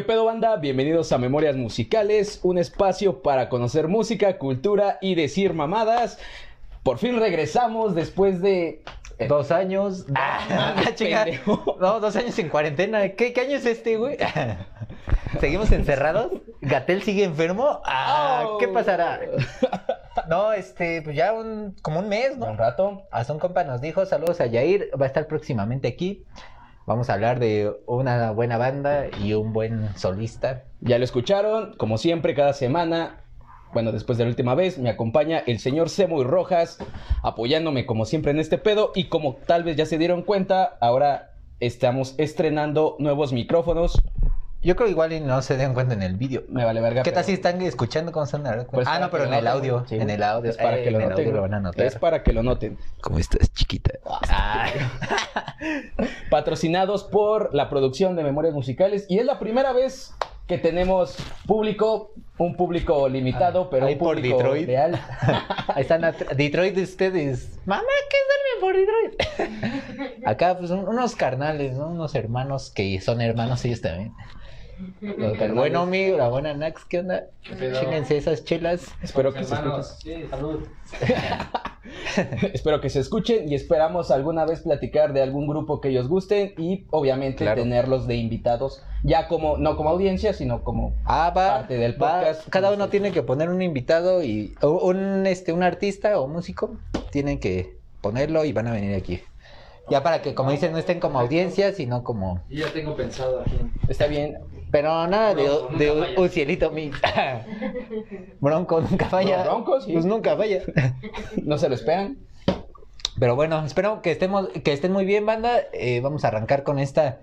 ¿Qué pedo banda? Bienvenidos a Memorias Musicales, un espacio para conocer música, cultura y decir mamadas. Por fin regresamos después de... Dos años. Ah, pendejo. No, dos años en cuarentena. ¿Qué, qué año es este, güey? ¿Seguimos encerrados? ¿Gatel sigue enfermo? Ah, Oh. ¿Qué pasará? No, este, pues ya un, como un mes, ¿no? Un rato. Hasta un compa nos dijo, saludos a Yair, va a estar próximamente aquí. Vamos a hablar de una buena banda y un buen solista. Ya lo escucharon, como siempre, cada semana. Bueno, después de la última vez, me acompaña el señor Semoy Rojas, apoyándome como siempre en este pedo. Y como tal vez ya se dieron cuenta, ahora estamos estrenando nuevos micrófonos. Yo creo igual y no se den cuenta en el vídeo. Me vale verga. ¿Qué tal pero- si están escuchando cómo están? Pues ah, no, pero en el audio. sí. En el audio. Es para Eh, que lo noten. lo van a notar. Es para que lo noten. ¿Cómo estás, chiquita? Patrocinados por la producción de Memorias Musicales y es la primera vez que tenemos público, un público limitado, pero un por público Detroit. real. Ahí están Detroit de ustedes. Mamá, ¿qué es por Detroit? Acá, pues, un- unos carnales, ¿no? Unos hermanos que son hermanos ellos también. El carnales. buen Omi, la buena Nax, ¿qué onda? Chingense esas chelas. Espero que se escuchen. hermanos. Sí, salud. Espero que se escuchen y esperamos alguna vez platicar de algún grupo que ellos gusten y obviamente Claro. tenerlos de invitados, ya como no como audiencia, sino como Ah, va. Parte del va. podcast. Cada uno tiene que poner un invitado y un este un artista o músico tienen que ponerlo y van a venir aquí. Ya para que, como dicen, no estén como audiencia, sino como Y ya tengo pensado aquí. está bien. Pero nada de, Bronco, de nunca un, cielito mix. Bronco nunca falla. Bronco, sí. Pues nunca falla. No se lo esperan. Pero bueno, espero que estemos, que estén muy bien, banda. Eh, vamos a arrancar con esta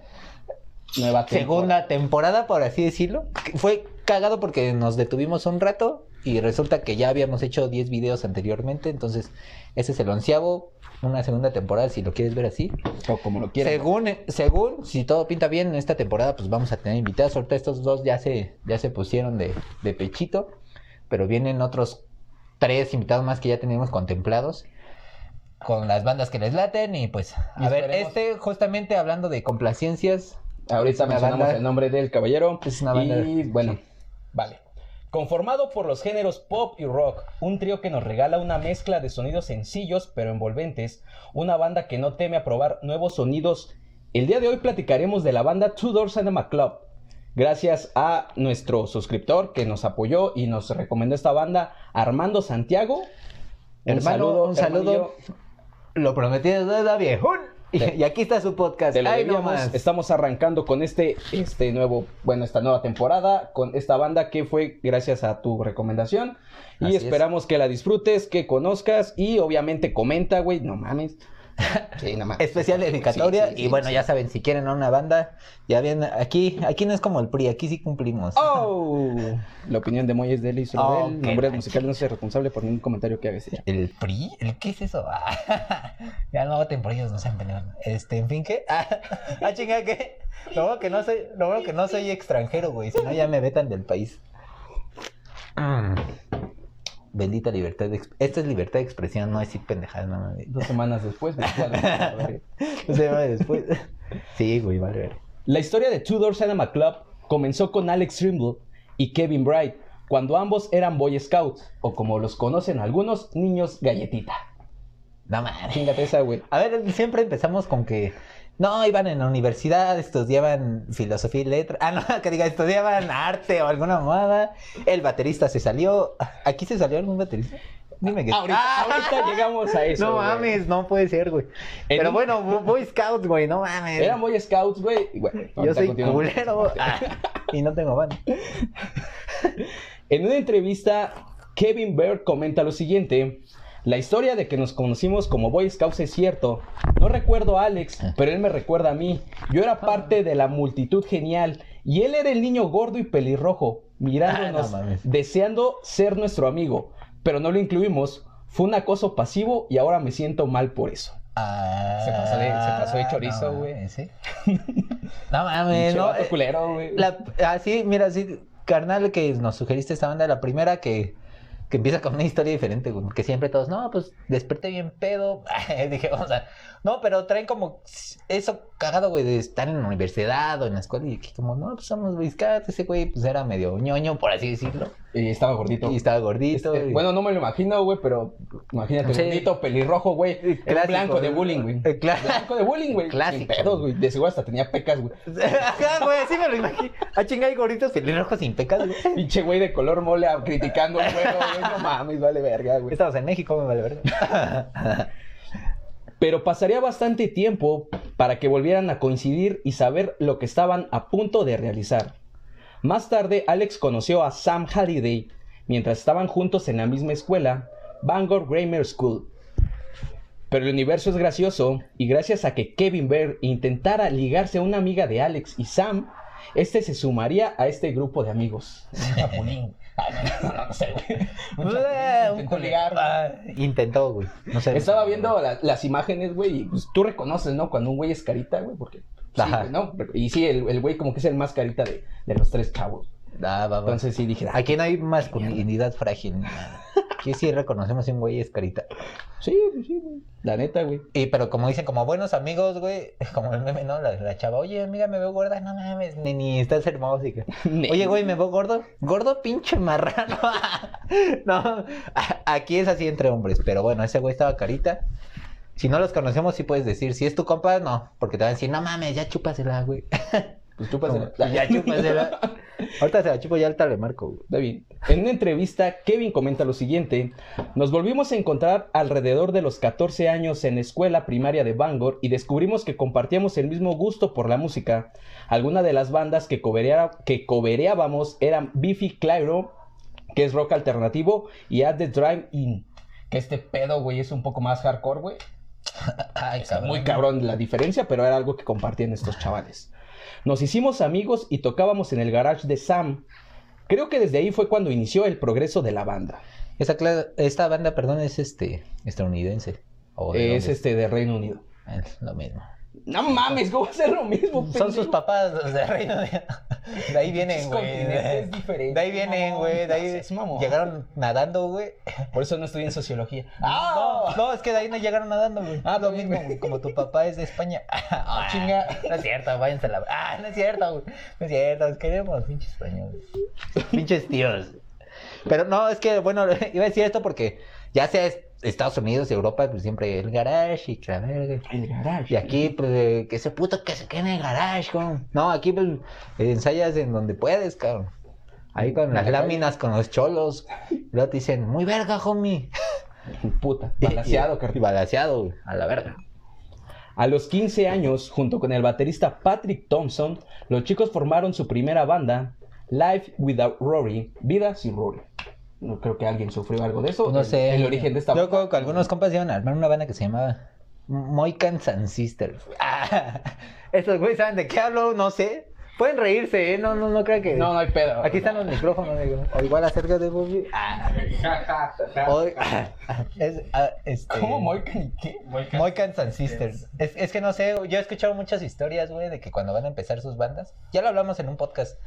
Nueva temporada. segunda temporada, por así decirlo. Fue cagado porque nos detuvimos un rato y resulta que ya habíamos hecho 10 videos anteriormente. Entonces, ese es el onceavo, una segunda temporada, si lo quieres ver así. o como lo quieran. Según, según, si todo pinta bien en esta temporada, pues vamos a tener invitados. Ahorita estos dos ya se, ya se pusieron de, de pechito, pero vienen otros tres invitados más que ya tenemos contemplados con las bandas que les laten y pues, Y a ver, este justamente hablando de complacencias, Ahorita Una mencionamos banda- el nombre del caballero. Es una banda- Y bueno, sí. vale. Conformado por los géneros pop y rock, un trío que nos regala una mezcla de sonidos sencillos pero envolventes, una banda que no teme a probar nuevos sonidos. El día de hoy platicaremos de la banda Two Door Cinema Club. Gracias a nuestro suscriptor que nos apoyó y nos recomendó esta banda, Armando Santiago. hermano, un saludo. hermanillo. Lo prometido es deuda, viejón. Y, aquí está su podcast. Te lo Ay, no debíamos. más. Estamos arrancando con este, este nuevo, bueno, esta nueva temporada, con esta banda que fue gracias a tu recomendación. Y Así es. esperamos que la disfrutes, que conozcas y obviamente comenta, güey, no mames. Sí, no mames. Especial dedicatoria. Sí, sí, y sí, bueno, sí. ya saben, si quieren a una banda, ya bien, aquí, aquí no es como el PRI, aquí sí cumplimos. ¡Oh! La opinión de Moy es de él y solo Oh, Memorias mancha. musicales no se responsable por ningún comentario que hagas. ¿El PRI? ¿El qué es eso? Ah, ya no voten por ellos, no sean pendejos. Este, en fin, ¿qué? Ah, ah, chinga, ¿qué? Lo bueno que no soy, lo bueno que no soy extranjero, güey. Si no, ya me vetan del país. Mm. Bendita libertad de Esto es libertad de expresión, no decir pendejadas, no. Dos semanas después. me fui a la verga. No se va después. Sí, güey, vale, ver. La historia de Two Door Cinema Club comenzó con Alex Trimble y Kevin Bright, cuando ambos eran Boy Scouts, o como los conocen algunos, niños galletita. No mames. Chingate esa, güey. A ver, siempre empezamos con que no iban en la universidad, estudiaban filosofía y letras. Ah, no, que diga, estudiaban arte o alguna moda. El baterista se salió. ¿Aquí se salió algún baterista? Dime que Ahorita, Ah, ahorita llegamos a eso. No güey. mames, no puede ser, güey. En Pero un- bueno, Bo- Boy Scouts, güey, no mames. Eran Boy Scouts, güey. bueno, Yo soy culero ah, y no tengo banda. En una entrevista, Kevin Bird comenta lo siguiente. La historia de que nos conocimos como Boy Scouts es cierto. No recuerdo a Alex, pero él me recuerda a mí. Yo era parte de la multitud genial y él era el niño gordo y pelirrojo, mirándonos, Ah, no deseando ser nuestro amigo. Pero no lo incluimos. Fue un acoso pasivo y ahora me siento mal por eso. Ah, Se pasó de- se pasó de chorizo, no güey. ¿sí? No mames, no. eh, culero, güey. Así, mira, así, carnal, que nos sugeriste esta banda, la primera que que empieza con una historia diferente. Que siempre todos, no, pues desperté bien pedo. Dije, vamos a. No, pero traen como eso cagado, güey, de estar en la universidad o en la escuela. Y que como, no, pues somos Whiskat. Ese güey, pues era medio ñoño, por así decirlo. Y estaba gordito. Y estaba gordito. Este, y- bueno, no me lo imagino, güey, pero imagínate, Sí. gordito, pelirrojo, güey. Un Clásico, blanco de bullying, güey. Eh, cla- Blanco de bullying, güey. Clásico. Sin pedos, güey. De seguro hasta tenía pecas, güey. Ajá, güey, así me lo imagino. A chinga hay gorditos pelirrojos sin pecado, güey. Pinche güey de color mole criticando el juego, güey. No mames, vale verga, güey. Estamos en México, me vale verga. Pero pasaría bastante tiempo para que volvieran a coincidir y saber lo que estaban a punto de realizar. Más tarde, Alex conoció a Sam Halliday mientras estaban juntos en la misma escuela, Bangor Grammar School. Pero el universo es gracioso y gracias a que Kevin Bear intentara ligarse a una amiga de Alex y Sam, este se sumaría a este grupo de amigos. Ah, no, sé, güey. Eh, intentó ligar. Ah, Intentó, güey. No sé. Estaba viendo la- las imágenes, güey, y pues tú reconoces, ¿no? Cuando un güey es carita, güey, porque... Sí, ¿no? Y sí, el el güey como que es el más carita de, de los tres chavos. Ah. Entonces sí dije, ah, Aquí no hay masculinidad frágil. Aquí sí reconocemos si un güey es carita. sí, sí, güey. La neta, güey. Y pero como dicen, como buenos amigos, güey, como el meme, ¿no? La, la chava, oye, amiga, me veo gorda, no mames, ni, ni estás hermosa. que, Oye, güey, me veo gordo. Gordo pinche marrano. no, a- aquí es así entre hombres, pero bueno, ese güey estaba carita. Si no los conocemos, sí puedes decir, si es tu compa, no, porque te van a decir, no mames, ya chúpasela, güey. Pues pásale. ya chúpasela. Ahorita se la chupo, ya ahorita le marco, güey. Está bien. En una entrevista, Kevin comenta lo siguiente: Nos volvimos a encontrar alrededor de los 14 años en la escuela primaria de Bangor y descubrimos que compartíamos el mismo gusto por la música. Algunas de las bandas que, coverea- que covereábamos eran Biffy Clyro, que es rock alternativo, y At the Drive In. Que este pedo, güey, es un poco más hardcore, güey. Ay, muy cabrón la diferencia, pero era algo que compartían estos chavales. Nos hicimos amigos y tocábamos en el garage de Sam. Creo que desde ahí fue cuando inició el progreso de la banda. Esta, banda, perdón, es este estadounidense. ¿O Es dónde este de Reino Unido. Es lo mismo. No mames, ¿cómo va a ser lo mismo? Son pendejo? sus papás los de Reino. De ahí vienen, güey. diferentes, De ahí vienen, güey. De ahí llegaron nadando, güey. Por eso no estudié en sociología. No, no, es que de ahí no llegaron nadando, güey. Ah, lo mismo, güey. Como tu papá es de España. Ah, chinga. No es cierto, váyanse a la. Ah, no es cierto, güey. No es cierto, los queremos, pinches españoles. Pinches tíos. Pero no, es que, bueno, iba a decir esto porque ya sea Estados Unidos, Europa, pues siempre el garage y que la verga. El garage. Y aquí, pues, eh, que ese puto que se quede en el garage, cabrón. No, aquí, pues, ensayas en donde puedes, cabrón. Ahí con las láminas, con los cholos. Y luego te dicen, muy verga, homie. Puta. Balanceado, Y carnal. balanceado, güey, a la verga. A los 15 años, junto con el baterista Patrick Thompson, los chicos formaron su primera banda, Life Without Rory, Vida sin Rory. No creo que alguien sufrió algo de eso. No El- sé. El, origen de esta Yo creo que algunos compas iban a armar una banda que se llamaba Moicans and Sisters. Ah, Estos güeyes saben de qué hablo, no sé. Pueden reírse, ¿eh? No, no, no creo que. No, no hay pedo. Aquí están los micrófonos, digo. O igual acerca de Bobby. Ah, hoy- es, ah, este... ¿Cómo Moican y qué? Moicans and Sisters. Es, es que no sé, yo he escuchado muchas historias, güey, de que cuando van a empezar sus bandas, ya lo hablamos en un podcast,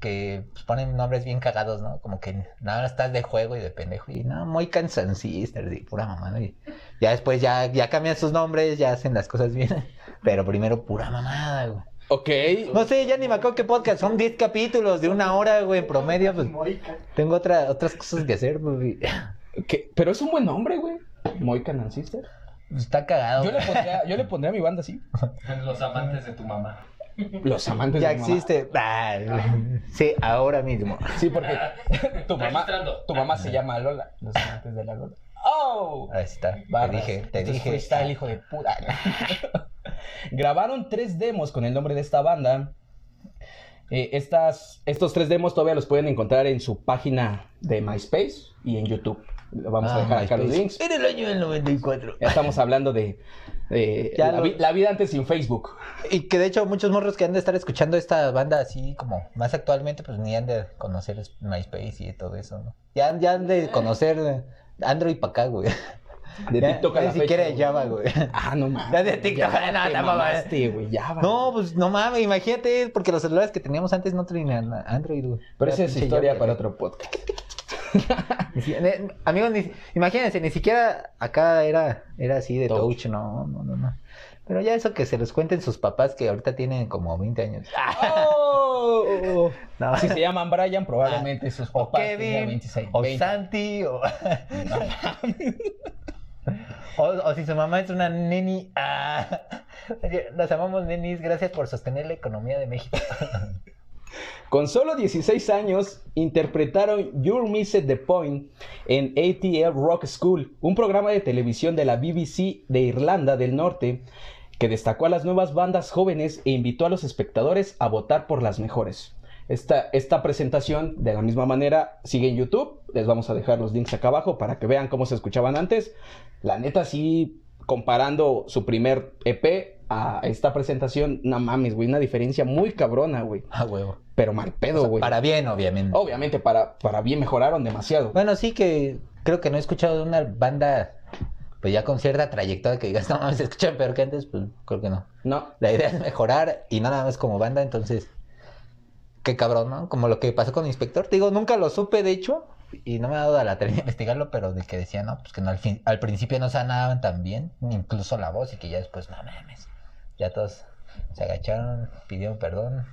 que pues, ponen nombres bien cagados, ¿no? Como que nada, estás de juego y de pendejo. Y no, Moicans and Sisters, y pura mamada. Y ya después ya, ya cambian sus nombres, ya hacen las cosas bien. Pero primero pura mamada, güey. Ok. No sé, ya ni me acuerdo qué podcast, son 10 capítulos de una hora, güey, en promedio, pues tengo otra, otras cosas que hacer, pues. y- ¿Qué? Pero es un buen nombre, güey. Moican and Sister. Está cagado. Yo le, güey. pondría, yo le pondría a mi banda así. Los amantes de tu mamá. Los amantes Ya de mi mamá. existe. Ah, sí, ahora mismo. Sí, porque tu mamá, tu mamá se llama Lola. Los amantes de la Lola. ¡Oh! Ahí está. Barras. Te dije, te Esto es dije. freestyle, hijo de puta. Grabaron tres demos con el nombre de esta banda. Eh, estas, estos tres demos todavía los pueden encontrar en su página de MySpace y en YouTube. Vamos a Ah, dejar acá los links. En el año del 94. Ya estamos hablando de, de Ya la, lo- vi- la vida antes sin Facebook. Y que de hecho muchos morros que han de estar escuchando esta banda así como más actualmente, pues ni han de conocer MySpace y todo eso, ¿no? Ya, ya han de conocer Android para acá, güey. De Ya, TikTok a ni la siquiera fecha, Java, güey. Ah, no mames. Ya de TikTok, Ya no, te mamaste, güey, ya va. No, pues no mames, imagínate, porque los celulares que teníamos antes no tenían Android, güey. Pero esa es historia Java, para güey. otro podcast. Amigos, ni- imagínense, ni siquiera acá era, era así de Touch. touch, no, no, no, no. Pero ya eso que se los cuenten sus papás que ahorita tienen como 20 años. ¡Oh! No. Si se llaman Brian, probablemente sus O papás Kevin, 26, o 20. Santi, o... o... o si su mamá es una neni. Ah. Oye, Los amamos nenis, gracias por sostener la economía de México. Con solo 16 años, interpretaron You're Missed the Point en ATL Rock School, un programa de televisión de la BBC de Irlanda del Norte que destacó a las nuevas bandas jóvenes e invitó a los espectadores a votar por las mejores. Esta, esta presentación, de la misma manera, sigue en YouTube. Les vamos a dejar los links acá abajo para que vean cómo se escuchaban antes. La neta, sí, comparando su primer EP a esta presentación, no mames, güey, una diferencia muy cabrona, güey. Ah, huevo. Pero mal O pedo, sea, güey. para bien, obviamente. Obviamente, para, para bien mejoraron demasiado. Bueno, sí que creo que no he escuchado de una banda, pues ya con cierta trayectoria que digas, no mames, se escuchan peor que antes, pues creo que no. No, La idea es mejorar y nada más como banda, entonces, qué cabrón, ¿no? Como lo que pasó con Inspector. Te digo, nunca lo supe, de hecho, y no me ha dado a la tarea de investigarlo, pero de que decía, no, pues que no, al, fin, al principio no sonaban tan bien, incluso la voz, y que ya después, no mames, ya todos se agacharon, pidieron perdón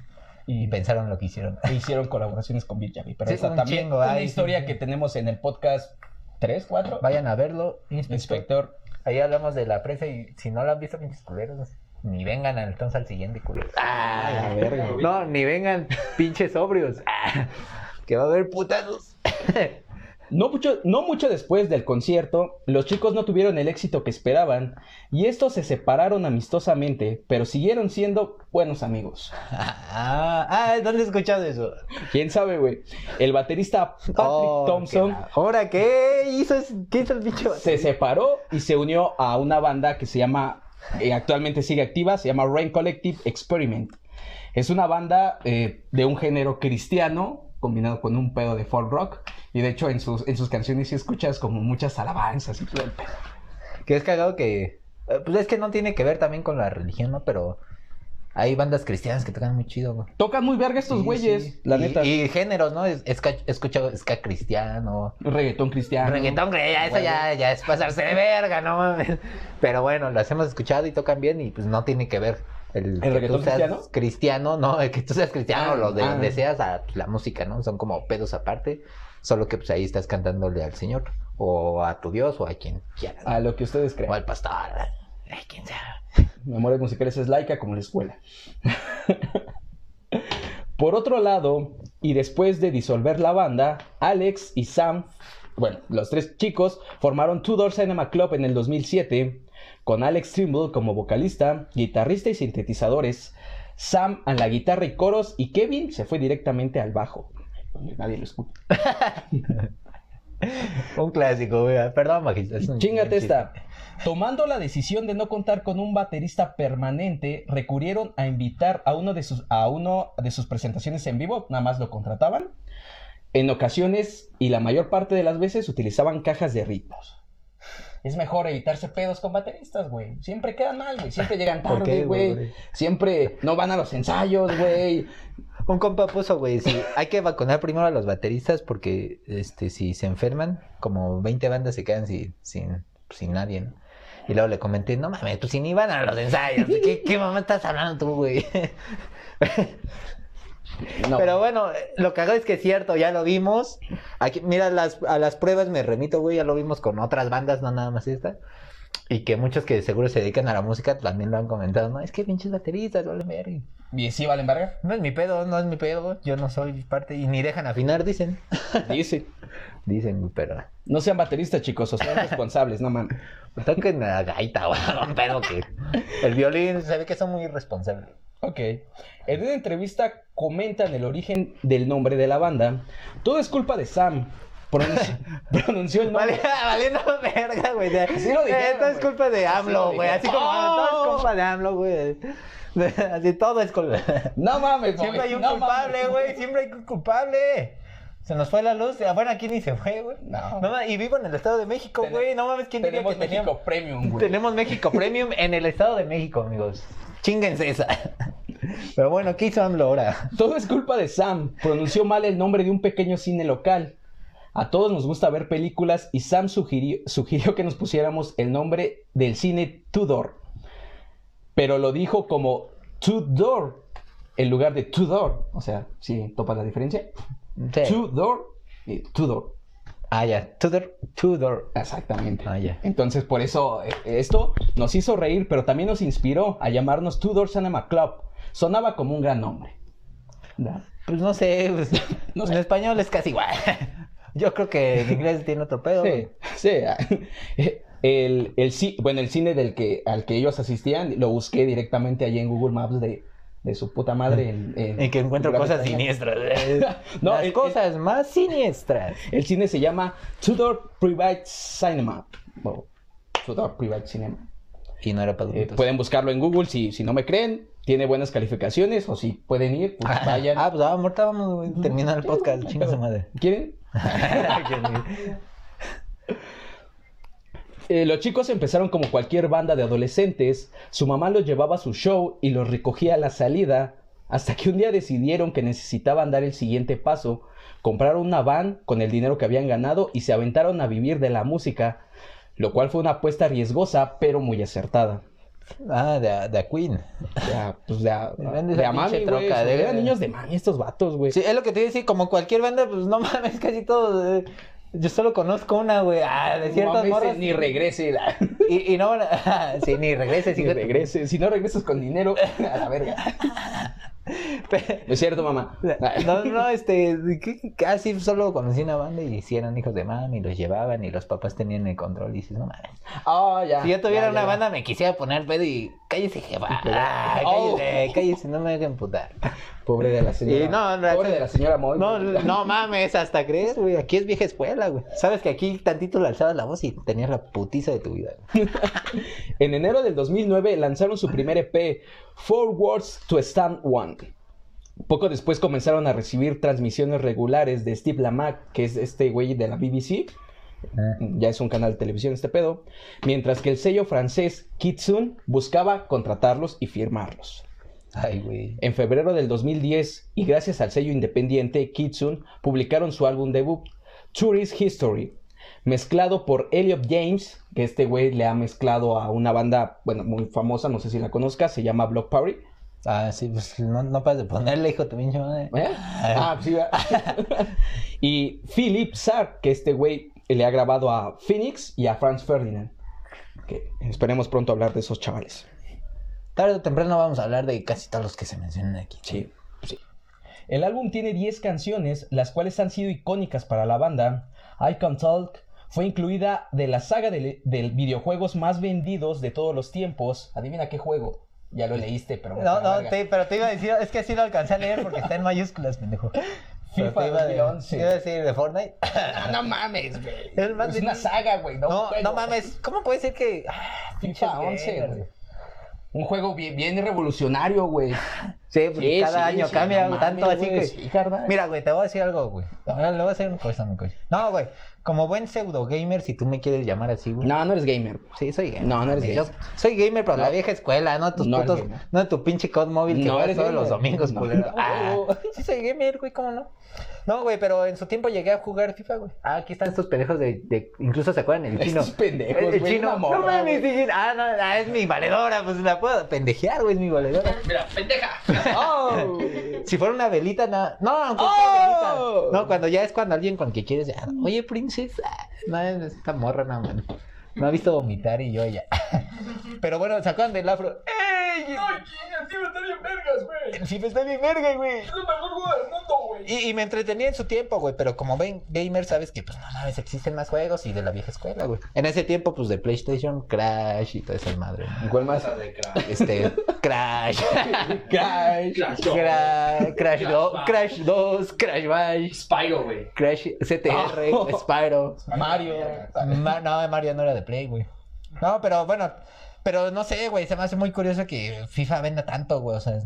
y pensaron lo que hicieron. e hicieron colaboraciones con Bill Javi. Pero Sí, también chingo, una ay, sí, historia sí. que tenemos en el podcast 3, 4. Vayan a verlo, Inspector. Inspector. Ahí hablamos de la prensa y si no lo han visto, pinches culeros, ni vengan al- entonces al siguiente culero. Ah, la verga. No, ni vengan pinches sobrios. Ah, que va a haber putazos. No mucho, no mucho después del concierto, los chicos no tuvieron el éxito que esperaban y estos se separaron amistosamente, pero siguieron siendo buenos amigos. Ah, ah, ¿dónde he escuchado eso? ¿Quién sabe, güey? El baterista Patrick Oh, Thompson ¿Ahora qué hizo? ¿Qué hizo el bicho? se separó y se unió a una banda que se llama, eh, actualmente sigue activa, se llama Rain Collective Experiment. Es una banda eh, de un género cristiano combinado con un pedo de folk rock. Y de hecho en sus, en sus canciones sí escuchas como muchas alabanzas y todo el pedo. Que es cagado que... eh, Pues es que no tiene que ver también con la religión, ¿no? Pero hay bandas cristianas que tocan muy chido, güey. Tocan muy verga estos Sí, güeyes, sí. la y, neta. Y géneros, ¿no? Es, ska- he escuchado ska cristiano. Reggaetón cristiano. Reggaetón, ya, eso ya, ya es pasarse de verga, no mames. Pero bueno, las hemos escuchado y tocan bien y pues no tiene que ver el, que reggaetón tú seas cristiano? cristiano, no, el que tú seas cristiano, Ah, lo de ah. donde seas a la música, ¿no? Son como pedos aparte, solo que pues ahí estás cantándole al Señor o a tu Dios o a quien quieras. A lo que ustedes O creen. al pastor, a quien sea. Memorias musicales es laica como la escuela. Por otro lado, y después de disolver la banda, Alex y Sam, bueno, los tres chicos, formaron Two Door Cinema Club en el 2007, con Alex Trimble como vocalista, guitarrista y sintetizadores, Sam a la guitarra y coros, y Kevin se fue directamente al bajo. Nadie lo escucha. Un clásico, güey. Perdón, Magista. es Chingate esta. Tomando la decisión de no contar con un baterista permanente, recurrieron a invitar a uno de sus, a uno de sus presentaciones en vivo, nada más lo contrataban. En ocasiones, y la mayor parte de las veces, utilizaban cajas de ritmos. Es mejor evitarse pedos con bateristas, güey. Siempre quedan mal, güey. Siempre llegan ¿Por tarde, qué, güey. Siempre no van a los ensayos, güey. Un compa puso, güey, sí, hay que vacunar primero a los bateristas porque este si se enferman, como 20 bandas se quedan sin, sin, sin nadie, ¿no? Y luego le comenté, no mames, pues si ni van a los ensayos, ¿de ¿qué, qué mamá estás hablando tú, güey? No. Pero bueno, lo que hago es que es cierto, ya lo vimos. Aquí, mira, las, a las pruebas me remito, güey, ya lo vimos con otras bandas, no nada más esta. Y que muchos que seguro se dedican a la música también lo han comentado, no, es que pinches bateristas, vale verga. ¿Y sí valen verga? No es mi pedo, no es mi pedo, yo no soy parte y ni dejan afinar, dicen. Dice. Dicen, pero No sean bateristas, chicos, o sean responsables, no mames. toquen la gaita, güey, un pedo que el violín se ve que son muy irresponsables. Ok. En una entrevista comentan el origen del nombre de la banda. Todo es culpa de Sam. Pronunció, pronunció el nombre. Valiendo verga, güey. Así lo dijeron, Esto es culpa de AMLO, lo güey. Así como todo es culpa de AMLO, güey. Así todo es culpa. No mames, Siempre hay un culpable, güey. Siempre hay un culpable. Se nos fue la luz. Ah, Bueno, aquí ni se fue, güey. No. y vivo en el Estado de México, güey. No mames, ¿quién diría que México teníamos? Premium, güey. Tenemos México Premium en el Estado de México, amigos. Chinguense esa. Pero bueno, ¿qué hizo AMLO ahora? Todo es culpa de Sam. Pronunció mal el nombre de un pequeño cine local. A todos nos gusta ver películas y Sam sugirió, sugirió que nos pusiéramos el nombre del cine Tudor. Pero lo dijo como Tudor en lugar de Tudor. O sea, ¿sí topa la diferencia? Sí. Tudor y Tudor. Ah, ya. Tudor. Tudor. Exactamente. Ah, ya. Entonces, por eso eh, esto nos hizo reír, pero también nos inspiró a llamarnos Tudor Cinema Club. Sonaba como un gran nombre. Pues no sé. pues, No sé. En español es casi igual. Yo creo que en inglés tiene otro pedo. Sí, sí. El, el, bueno, el cine del que, al que ellos asistían lo busqué directamente allí en Google Maps de, de su puta madre. En, en- En que encuentro cosas siniestras. No, Las el- cosas más siniestras. El cine se llama Tudor Private Cinema. Tudor Private Cinema. Y no era para Eh, adultos. pueden buscarlo en Google si, si no me creen. Tiene buenas calificaciones o si pueden ir, pues vayan. Ah, pues ah, ahorita vamos, güey. Termina el podcast. Chinga su madre. ¿Quieren? Eh, los chicos empezaron como cualquier banda de adolescentes. Su mamá los llevaba a su show y los recogía a la salida. Hasta que un día decidieron que necesitaban dar el siguiente paso. Compraron una van con el dinero que habían ganado y se aventaron a vivir de la música. Lo cual fue una apuesta riesgosa, pero muy acertada. Ah, de, de Queen. Pues de, a- de esa a mami, güey. de- Eran niños de mami estos vatos, güey. Sí, es lo que te iba a decir, como cualquier banda, pues no mames, casi todos. eh, Yo solo conozco una, güey. Ah, de No ciertas mames, morras. Ni regrese. la- Y, y no van a... Sí, ni regreses, Ni de- regrese. Si no regresas con dinero, a la verga. No es cierto, mamá. No, no, este, ¿qué- casi solo conocí una banda y si eran hijos de mami, los llevaban y los papás tenían el control y dices, no mames. Ah, ya. Si yo tuviera Ya, una ya. banda me quisiera poner pedo y cállese, jefa. Ah, Oh. cállese, cállese, no me hagan putar. Pobre de la señora. No, no, Pobre de la señora Moy. No, no mames, hasta crees, güey. Aquí es vieja escuela, güey. Sabes que aquí tantito le alzabas la voz y tenías la putiza de tu vida. En enero del 2009 lanzaron su primer EP, Four Words to Stand One. Poco después comenzaron a recibir transmisiones regulares de Steve Lamack, que es este güey de la BBC. Ya es un canal de televisión este pedo. Mientras que el sello francés Kitsun buscaba contratarlos y firmarlos. Ay, güey. En febrero del 2010, y gracias al sello independiente Kitsun, publicaron su álbum debut, Tourist History, mezclado por Elliot James, que este güey le ha mezclado a una banda, bueno, muy famosa, no sé si la conozcas, se llama Block Party. Ah, sí, pues no, no pares de ponerle, hijo tu pinche madre. ¿Eh? Ah, sí, ¿verdad? y Philip Sark, que este güey le ha grabado a Phoenix y a Franz Ferdinand. Que esperemos pronto hablar de esos chavales. Tarde o temprano vamos a hablar de casi todos los que se mencionan aquí. Sí, sí. El álbum tiene 10 canciones, las cuales han sido icónicas para la banda. I Can Talk fue incluida de la saga de, de videojuegos más vendidos de todos los tiempos. Adivina qué juego. Ya lo leíste, pero... No, no, te- pero te iba a decir, es que así lo alcancé a leer porque está en mayúsculas, pendejo. FIFA te iba, de- 2011. te iba a decir de Fortnite. Ah, no mames, güey. Más Es de- una saga, güey. No, No, mames, ¿cómo puede ser que. Ah, FIFA 11, gamers. güey. Un juego bien, bien revolucionario, güey. Sí, pues Sí, cada sí, año sí, cambia no tanto mames, así güey, que. Mira, güey, te voy a decir algo, güey. Ahora Le voy a hacer una cosa, mi coche. No, güey. Como buen pseudo gamer, si tú me quieres llamar así, güey. No, no eres gamer. Sí, soy gamer. No, no eres Yo gamer. soy gamer, pero la No. vieja escuela, no tus No putos. No de tu pinche COD móvil que No eres todos gamer. los domingos, No. culero. No. Ah, sí, soy gamer, güey, ¿cómo no? No, güey, pero en su tiempo llegué a jugar FIFA, güey. Ah, aquí están estos pendejos de. de- incluso se acuerdan el chino. Estos pendejos, El, el güey, chino. morra, no mames, ah, no, ah, es mi valedora, pues la puedo pendejear, güey, es mi valedora. Mira, pendeja. ¡Oh! Si fuera una velita, nada. No, aunque sea ¡Oh! velita. No, cuando ya es cuando alguien con que quieres. ya, Oye, princesa. No, es esta morra, no, man. Me ha visto vomitar y yo ya. Pero bueno, ¿se acuerdan del afro? ¡Ey! Ay, el tío está bien vergas, güey. El FIFA está bien verga, güey. Es el mejor güey. Y, y me entretenía en su tiempo, güey. Pero como ven, gamer, sabes que, pues no mames, existen más juegos y de la vieja escuela, güey. En ese tiempo, pues de PlayStation, Crash y toda esa madre. ¿no? ¿Cuál más? de crack. Este, Crash. Crash. Crash Cra- Crash 2, Bash. Crash 2, Crash Bash. Spyro, güey. Crash CTR, Oh. Spyro. Mario. Ma- no, Mario no era de Play, güey. No, pero bueno, pero no sé, güey, se me hace muy curioso que FIFA venda tanto, güey, o sea,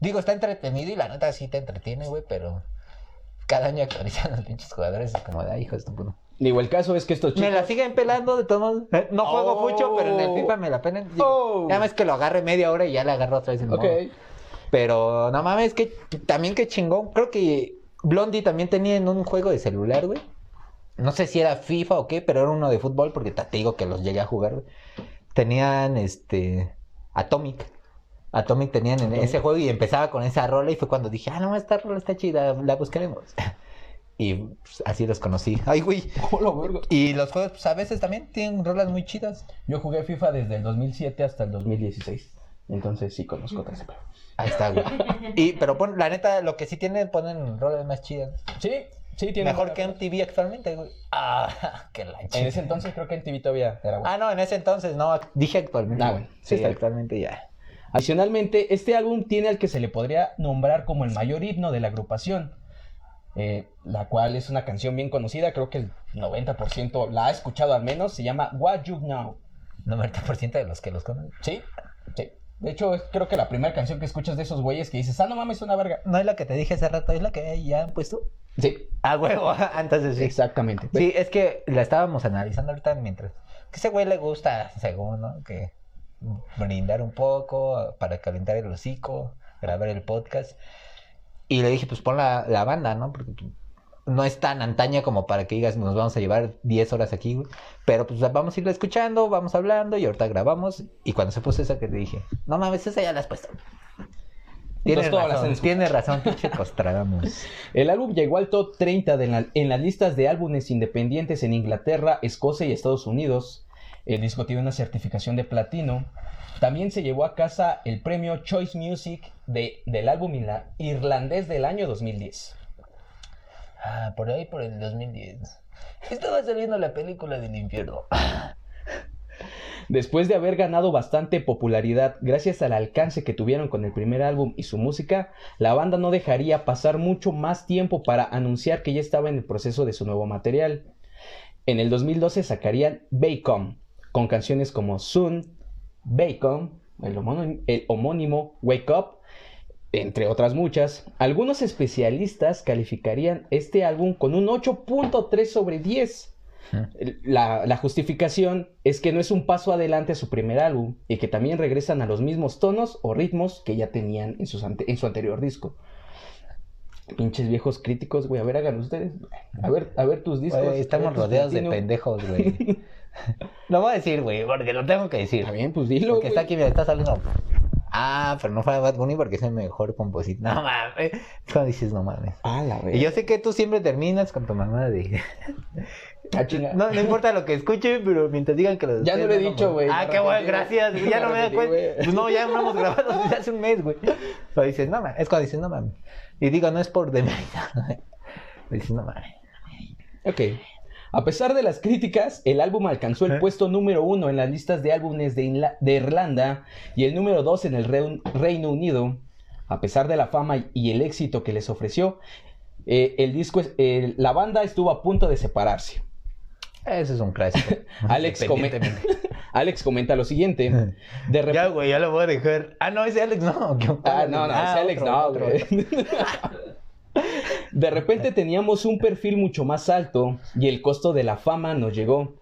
digo, está entretenido y la neta sí te entretiene, güey, pero cada año actualizan los pinches jugadores y como de, ay, hijo puto. Digo, el caso es que estos chicos... Me la siguen pelando de todos modos. Eh, No juego Oh. mucho, pero en el FIFA me la pelan. Digo, Oh. Ya ves que lo agarre media hora y ya le agarro otra vez el Ok. modo. Pero no mames, que también que chingón. Creo que Blondie también tenía en un juego de celular, güey. no sé si era FIFA o qué, pero era uno de fútbol, porque te te digo que los llegué a jugar, güey. Tenían este Atomic. Atomic tenían en ese juego y empezaba con esa rola y fue cuando dije, ah, no, esta rola está chida, la buscaremos. Y pues, así los conocí. Ay, güey. Verga. Y los juegos, pues a veces también tienen rolas muy chidas. Yo jugué FIFA desde el 2007 hasta el 2016. Entonces sí conozco pedo. Ahí está, güey. Y, pero pon, la neta, lo que sí tienen, ponen rolas más chidas. Sí, sí, tiene Mejor que. MTV actualmente, güey. Ah, qué la En ese entonces creo que en TV todavía era bueno. Ah, no, en ese entonces, no, dije actualmente. Ah, bueno, sí, está bien. actualmente ya. Adicionalmente, este álbum tiene al que se le podría nombrar como el mayor himno de la agrupación, eh, la cual es una canción bien conocida, creo que el 90% la ha escuchado al menos, se llama What You Know. 90% de los que los conocen. ¿Sí? Sí. De hecho, es creo que la primera canción que escuchas de esos güeyes que dices, ah, no mames, una verga. No es la que te dije hace rato, es la que ya han puesto. Sí, Ah, huevo, entonces sí. exactamente. Sí, es que la estábamos analizando ahorita mientras. Que ese güey le gusta, según, ¿no? Que brindar un poco para calentar el hocico, grabar el podcast. Y le dije, pues pon la, la banda, ¿no? Porque pues, no es tan antaña como para que digas, nos vamos a llevar 10 horas aquí, güey. Pero pues vamos a irla escuchando, vamos hablando y ahorita grabamos. Y cuando se puso esa que te dije, no mames, esa ya la has puesto. Tienes todas las razón, tienes razón, pinche Costradamus. El álbum llegó al top 30 de la- en las listas de álbumes independientes en Inglaterra, Escocia y Estados Unidos. El disco tiene una certificación de platino. También se llevó a casa el premio Choice Music de- del álbum irla- irlandés del año 2010. Ah, por ahí por el 2010. Estaba saliendo la película del infierno. Después de haber ganado bastante popularidad gracias al alcance que tuvieron con el primer álbum y su música, la banda no dejaría pasar mucho más tiempo para anunciar que ya estaba en el proceso de su nuevo material. En el 2012 sacarían Bacon, con canciones como Soon, Bacon, el homónimo, el homónimo Wake Up, entre otras muchas. Algunos especialistas calificarían este álbum con un 8.3 sobre 10. La, la justificación es que no es un paso adelante a su primer álbum y que también regresan a los mismos tonos o ritmos que ya tenían en, sus ante- en su anterior disco. Pinches viejos críticos, güey. A ver, hagan ustedes. A ver, a ver tus discos. Estamos tus rodeados de pendejos, güey. Lo voy a decir, güey, porque lo tengo que decir. Está bien, pues dilo. Porque está aquí, mira, está saliendo. Ah, pero no fue a Bad Bunny porque es el mejor compositor. No mames. Cuando dices, no mames. Ah, la Y verga. yo sé que tú siempre terminas con tu mamá de. Ah. No, no importa lo que escuche, pero mientras digan que lo Ya no lo he dicho, güey. Ah, qué bueno, gracias. Ya no me da cuenta. Pues no, ya no hemos grabado desde hace un mes, güey. Pero dices, no mames. Es cuando dices, no mames. Y digo, no es por demeritar. Dices, no mames. Ok. A pesar de las críticas, el álbum alcanzó el ¿Eh? puesto número uno en las listas de álbumes de, Inla- de Irlanda y el número dos en el Reun- Reino Unido. A pesar de la fama y el éxito que les ofreció, eh, el disco, es- eh, la banda estuvo a punto de separarse. Eso es un clásico. Alex, come- Independientemente. Alex comenta lo siguiente. De Ya, güey, ya lo voy a dejar. Ah, no, ese Alex no. ¿qué- Ah, no, no, Ah, ese Alex otro, no, güey. De repente teníamos un perfil mucho más alto y el costo de la fama nos llegó.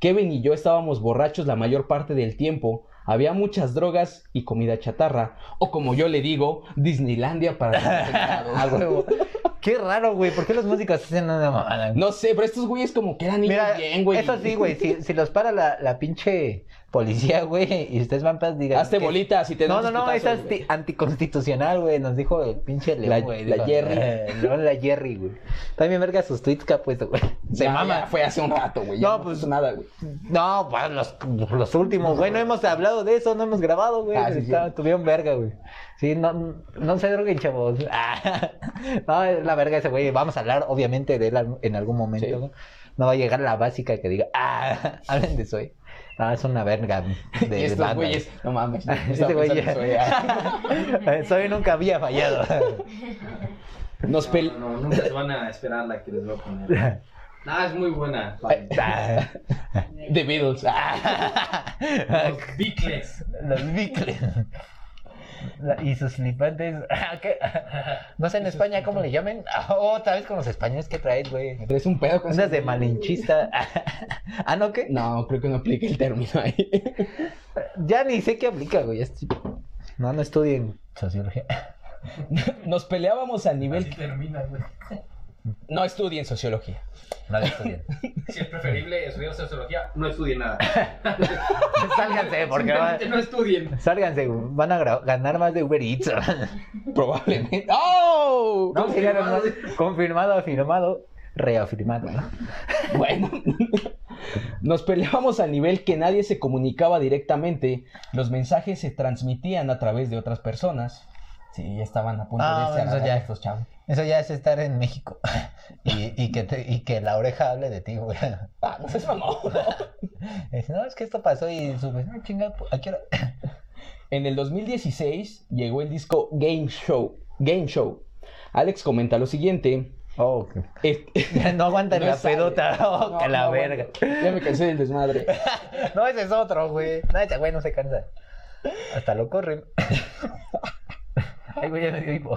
Kevin y yo estábamos borrachos la mayor parte del tiempo. Había muchas drogas y comida chatarra. O como yo le digo, Disneylandia para los. Qué raro, güey. ¿Por qué los músicos hacen una mamada? No sé, pero estos güeyes como que eran niños Mira, bien, güey. eso sí, güey. Si, si los para la, la pinche policía, güey, y ustedes van para digan. Hazte que- bolitas y te No, no, no, es anti- anticonstitucional, güey. Nos dijo el pinche La- León, güey. la dijo, Jerry. eh, no, la Jerry, güey. También verga sus tweets que ha puesto, güey. Se Ya, mama. ya, fue hace un rato, güey. No, No, pues- nada, güey. No, pues los, los últimos, güey. No hemos hablado de eso, no hemos grabado, güey. Ah, sí, sí. Tuvieron verga, güey. Sí, no, no se droguen, chavos. no, es la verga ese güey. Vamos a hablar, obviamente, de él en algún momento. Sí. ¿no? No va a llegar la básica que diga, ah, hablen de Soy. No, es una verga de, Y estos banda. güeyes, no mames. Este estaba güey ya- eso, ya. Soy nunca había fallado. Nos pel... No, no, nunca se van a esperar la que les voy a poner. Nada, es muy buena. The Beatles. Los Beatles. Los bicles. Y sus flipantes. ¿Qué? No sé en España cómo le llamen. Oh, otra vez con los españoles que traes, güey. ¿Traes un pedo con Andas de malinchista. Ah, ¿no qué? No, creo que no aplica el término ahí. Ya ni sé qué aplica, güey. No, no estudien sociología. Nos peleábamos a nivel... Así termina, güey. No estudien sociología. No lo estudien. Si es preferible estudiar sociología, no estudien nada. Sálganse, porque va- no estudien. Sálganse, van a ganar más de Uber Eats. Probablemente. ¡Oh! No, más. Confirmado, afirmado, reafirmado. ¿no? Bueno, nos peleábamos al nivel que nadie se comunicaba directamente. Los mensajes se transmitían a través de otras personas. Sí, estaban a punto Ah, de irse a la eso verga ya. estos chavos. Eso ya es estar en México. Y, y que, te- y que la oreja hable de ti, güey. Ah, no seas mamón. No, es que esto pasó y sube. No, chingada, ¿a qué hora? En el 2016 llegó el disco Game Show. Game Show. Alex comenta lo siguiente. Oh, ok. Es- No aguanta No la sale. pedota. Oh, No, que la no, verga. bueno, Ya me cansé del desmadre. No, ese es otro, güey. No, ese güey no se cansa. Hasta lo corren.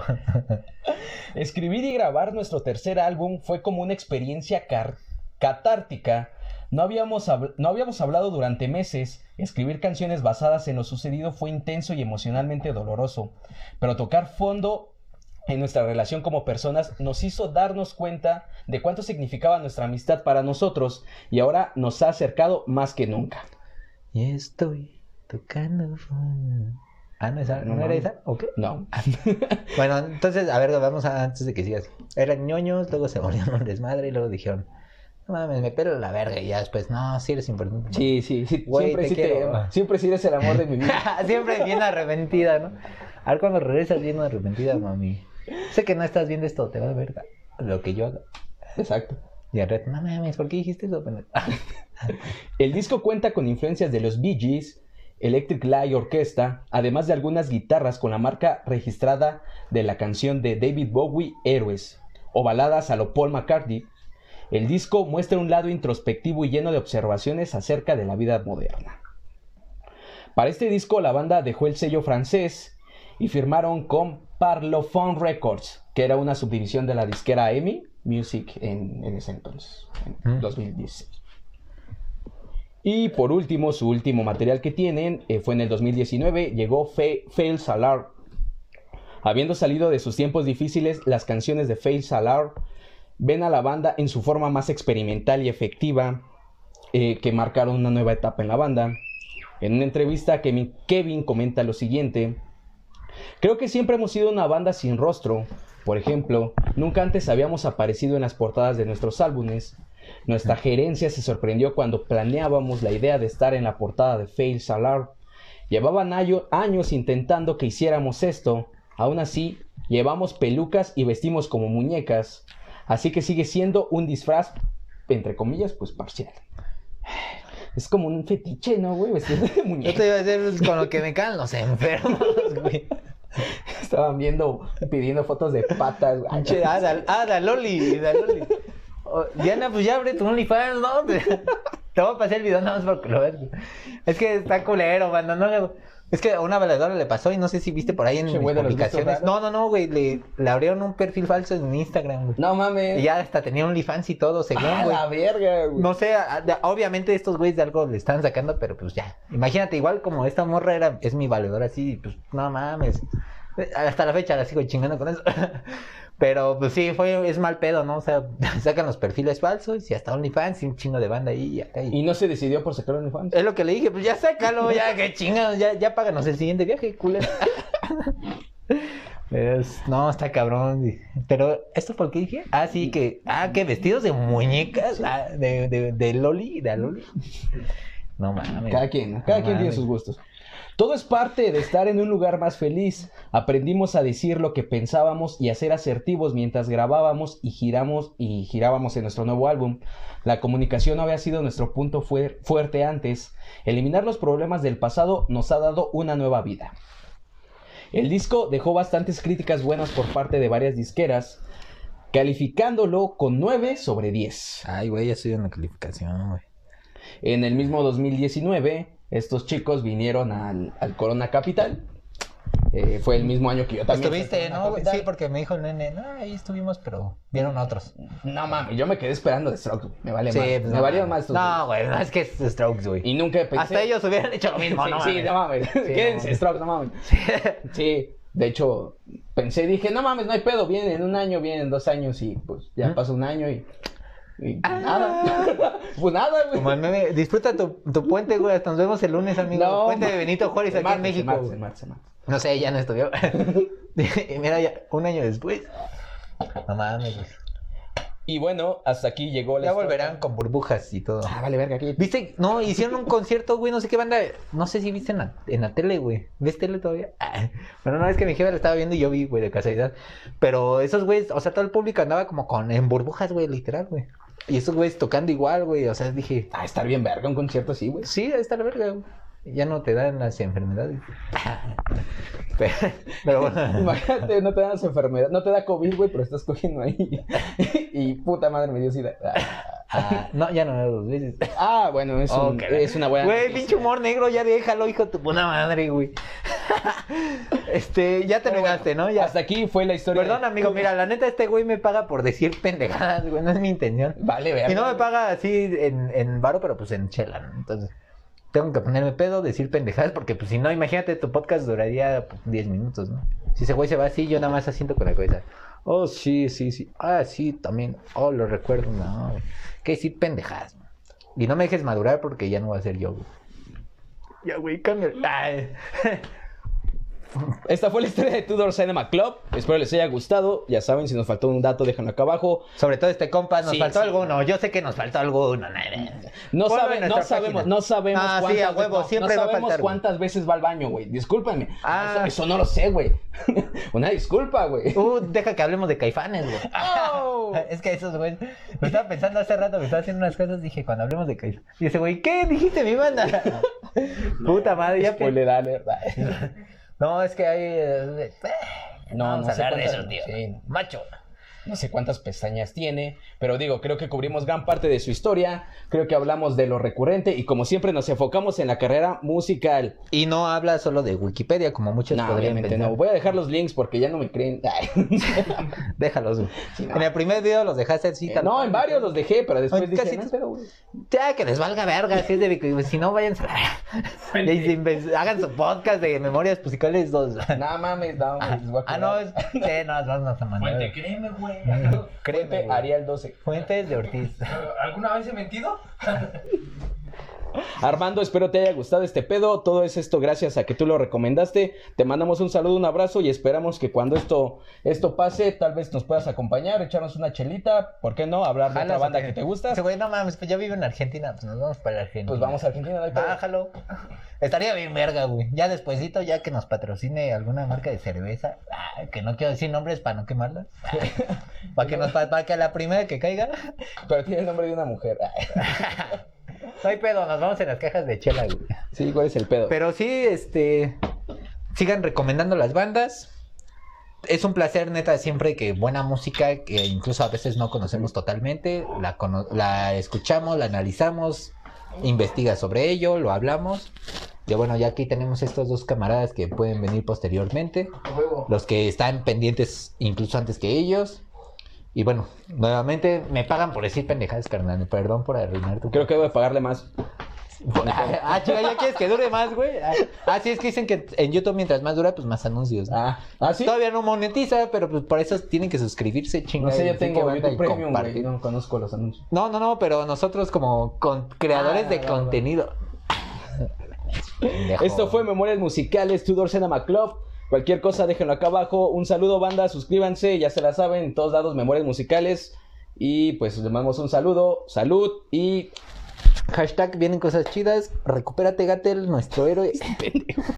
Escribir y grabar nuestro tercer álbum fue como una experiencia catártica. No habíamos, no habíamos hablado durante meses. Escribir canciones basadas en lo sucedido fue intenso y emocionalmente doloroso. Pero tocar fondo en nuestra relación como personas nos hizo darnos cuenta de cuánto significaba nuestra amistad para nosotros y ahora nos ha acercado más que nunca. Y estoy tocando. fondo. Ah, no, esa, No ¿no, era esa? ¿O qué? No. Bueno, entonces, a ver, vamos a, antes de que sigas. Eran ñoños, luego se volvieron un desmadre y luego dijeron, no mames, me pelo la verga. Y ya después, no, sí eres importante. Sí, sí, sí. Güey, siempre, te sí quiero. siempre sí eres el amor de mi vida. Siempre bien arrepentida, ¿no? A ver cuando regresas bien arrepentida, mami. Sé que no estás viendo esto, te va a verga lo que yo haga. Exacto. Y al reto, no mames, ¿por qué dijiste eso? pendejo?" El disco cuenta con influencias de los Bee Gees, Electric Light Orchestra, además de algunas guitarras con la marca registrada de la canción de David Bowie, Héroes, o baladas a lo Paul McCartney. El disco muestra un lado introspectivo y lleno de observaciones acerca de la vida moderna. Para este disco la banda dejó el sello francés y firmaron con Parlophone Records, que era una subdivisión de la disquera EMI Music en, en ese entonces, en Mm. 2016. Y por último, su último material que tienen eh, fue en el 2019, llegó Fa- Fail Salar. Habiendo salido de sus tiempos difíciles, las canciones de Fail Salar ven a la banda en su forma más experimental y efectiva, eh, que marcaron una nueva etapa en la banda. En una entrevista, Kevin, Kevin comenta lo siguiente. Creo que siempre hemos sido una banda sin rostro. Por ejemplo, nunca antes habíamos aparecido en las portadas de nuestros álbumes. Nuestra gerencia se sorprendió cuando planeábamos la idea de estar en la portada de Fail Salar. Llevaban año- años intentando que hiciéramos esto. Aún así, llevamos pelucas y vestimos como muñecas. Así que sigue siendo un disfraz, entre comillas, pues parcial. Es como un fetiche, ¿no, güey? Vestir de Yo muñeca. te iba a decir pues, con lo que me caen los enfermos, güey. Estaban viendo, pidiendo fotos de patas. güey. Che, ah, da, ah, Loli, Loli. Diana, pues ya abre tu OnlyFans, ¿no? Te voy a pasar el video nada más porque lo ves. Es que está culero, banda. No, es que a una valedora le pasó y no sé si viste por ahí en mis güey, de los publicaciones. No, no, no, güey. Le, le abrieron un perfil falso en Instagram, güey. No mames. Y ya hasta tenía OnlyFans y todo, según, Ah, güey. la verga, güey. No sé, a- de- obviamente estos güeyes de algo le están sacando, pero pues ya. Imagínate, igual como esta morra era, es mi valedora así, pues no mames. Hasta la fecha la sigo chingando con eso. Pero pues sí, fue, es mal pedo, ¿no? O sea, sacan los perfiles falsos y hasta OnlyFans y un chingo de banda ahí y acá. y- Y no se decidió por sacar OnlyFans. Es lo que le dije, pues ya sácalo, ya que chingados, ya, ya páganos el siguiente viaje, culero. Es- no, está cabrón. Pero, ¿esto por qué dije? Ah, sí, que. Ah, que vestidos de muñecas. ah, de, de, de Loli, de Loli. No mames. Cada quien, cada No quien tiene sus gustos. Todo es parte de estar en un lugar más feliz. Aprendimos a decir lo que pensábamos y a ser asertivos mientras grabábamos y giramos y girábamos en nuestro nuevo álbum. La comunicación no había sido nuestro punto fuer- fuerte antes. Eliminar los problemas del pasado nos ha dado una nueva vida. El disco dejó bastantes críticas buenas por parte de varias disqueras, calificándolo con 9 sobre 10. Ay, güey, ya estoy en la calificación, güey. En el mismo 2019, estos chicos vinieron al, al Corona Capital. Eh, fue el mismo año que yo también. Estuviste, ¿no? Sí, porque me dijo el nene, no, ahí estuvimos, pero vieron otros. No mames, yo me quedé esperando de Strokes. Me vale Sí, más. pues, me no, valieron más No, güey, no es que es Strokes, güey. Y nunca pensé. Hasta ellos hubieran hecho lo mismo, sí, no sí, no mames. no Quédense. Strokes, no mames. Sí. De hecho, pensé, dije, no mames, no hay pedo, viene en un año, viene en dos años y pues ya ¿Mm? pasó un año y, y Ah. nada. pues nada, güey. Como el meme, disfruta tu, tu puente, güey. Hasta nos vemos el lunes, amigo. No, puente de Benito Juárez aquí en México. güey. No sé, ya no estudió. Y Mira, ya un año después. No mames, güey. Y bueno, hasta aquí llegó la Ya historia. volverán con burbujas y todo. Ah, vale, verga, aquí. ¿Viste? No, hicieron un concierto, güey, no sé qué banda. No sé si viste en la, en la tele, güey. ¿Ves tele todavía? Ah, Bueno, no, es que mi jefa la estaba viendo y yo vi, güey, de casualidad. Pero esos güeyes, o sea, todo el público andaba como con en burbujas, güey, literal, güey. Y esos güeyes tocando igual, güey. O sea, dije, Ah, estar bien verga un concierto así, güey. sí, la verga. Ya no te dan las enfermedades. Pero, pero bueno. Imagínate, no te dan las enfermedades, no te da COVID, güey, pero estás cogiendo ahí. y puta madre me dio sida. Ah, no, ya no, dos veces. Ah, bueno, es, Oh, es una buena. Güey, pinche humor negro, ya déjalo, hijo de tu puta madre, güey. este, ya terminaste, bueno, ¿no? Ya. Hasta aquí fue la historia. Perdón, de- amigo, mira, la neta, este güey me paga por decir pendejadas, güey, no es mi intención. Vale, verga. Y no me paga así en, en varo, pero pues en chela, ¿no? Entonces, tengo que ponerme pedo, decir pendejadas, porque pues si no, imagínate, tu podcast duraría pues, 10 minutos, ¿no? Si ese güey se va así, yo nada más asiento con la cabeza. Oh, sí, sí, sí. Ah, sí, también. Oh, lo recuerdo. No. Que decir pendejadas. Y no me dejes madurar porque ya no va a ser yo, güey. Ya, güey, cambia. Esta fue la historia de Tudor Cinema Club. Espero les haya gustado. Ya saben, si nos faltó un dato, déjenlo acá abajo. Sobre todo este compa, nos Sí, faltó sí. alguno. Yo sé que nos faltó alguno. No, sabe- no sabemos, no sabemos Ah, sí, cuántas a huevo, veces, siempre no va a sabemos faltar, cuántas veces va al baño, güey. Discúlpame. Ah. Eso, eso no lo sé, güey. Una disculpa, güey. Uh, deja que hablemos de caifanes, güey. Oh. Es que esos güey, me estaba pensando hace rato, me estaba haciendo unas cosas, dije, cuando hablemos de Caifanes. Y ese güey, ¿qué dijiste mi banda? Puta madre, ya Spoiler alert. No, es que hay. eh, No, vamos no a sé hablar de eso, tío. sí. Macho. No sé cuántas pestañas tiene, pero digo, creo que cubrimos gran parte de su historia. Creo que hablamos de lo recurrente y como siempre nos enfocamos en la carrera musical. Y no habla solo de Wikipedia, como muchos No, podrían obviamente pensar. no. Voy a dejar los links porque ya no me creen. Déjalos. Sí, no. En el primer video los dejaste así. Eh, no, en varios los dejé, pero después dije, casi "No, te- pero, güey". Ya, que les valga verga, si es de Si no, vayan a... Hagan su podcast de Memorias Musicales 2. No mames, no, Ah, no, es... Sí, no, vamos a mandar. Fuente, créeme, güey. Créeme. Arial 12. Fuentes de Ortiz. ¿Alguna vez he mentido? Armando, espero te haya gustado este pedo. Todo es esto gracias a que tú lo recomendaste. Te mandamos un saludo, un abrazo y esperamos que cuando esto, esto pase, tal vez nos puedas acompañar, echarnos una chelita. ¿Por qué no? Hablar de otra banda que te gusta. Güey, no mames, pues ya vive en Argentina, pues nos vamos para Argentina. Pues vamos a Argentina, no. Bájalo. Estaría bien verga, güey. Ya despuesito, ya que nos patrocine alguna marca de cerveza, ah, que no quiero decir nombres para no quemarla. para que nos pa- para que a la primera que caiga, Pero tiene el nombre de una mujer. no hay pedo, nos vamos en las cajas de chela, güey. Sí, ¿cuál es el pedo? Pero sí, este sigan recomendando las bandas. Es un placer, neta, siempre que buena música, que incluso a veces no conocemos totalmente, la, cono- la escuchamos, la analizamos, investiga sobre ello, lo hablamos. Y bueno, ya aquí tenemos estos dos camaradas que pueden venir posteriormente, los que están pendientes incluso antes que ellos. Y bueno, nuevamente me pagan por decir pendejadas, carnal. Perdón por arruinar tu Creo que debo pagarle más. Ah, chica, ¿ya quieres que dure más, güey? Ah, Ah, sí, es que dicen que en YouTube mientras más dura, pues más anuncios. ¿no? Ah, ¿ah sí? Todavía no monetiza, pero pues por eso tienen que suscribirse, No chingada. sé, yo tengo YouTube Premium, güey. No conozco los anuncios. No, no, no, pero nosotros como con creadores Ah, de contenido. Esto fue Memorias Musicales, Tudor Cinema Club. Cualquier cosa, déjenlo acá abajo. Un saludo, banda, suscríbanse, ya se la saben, en todos lados, Memorias Musicales. Y pues les mandamos un saludo, salud y Hashtag vienen cosas chidas. Recupérate, Gatel, nuestro héroe.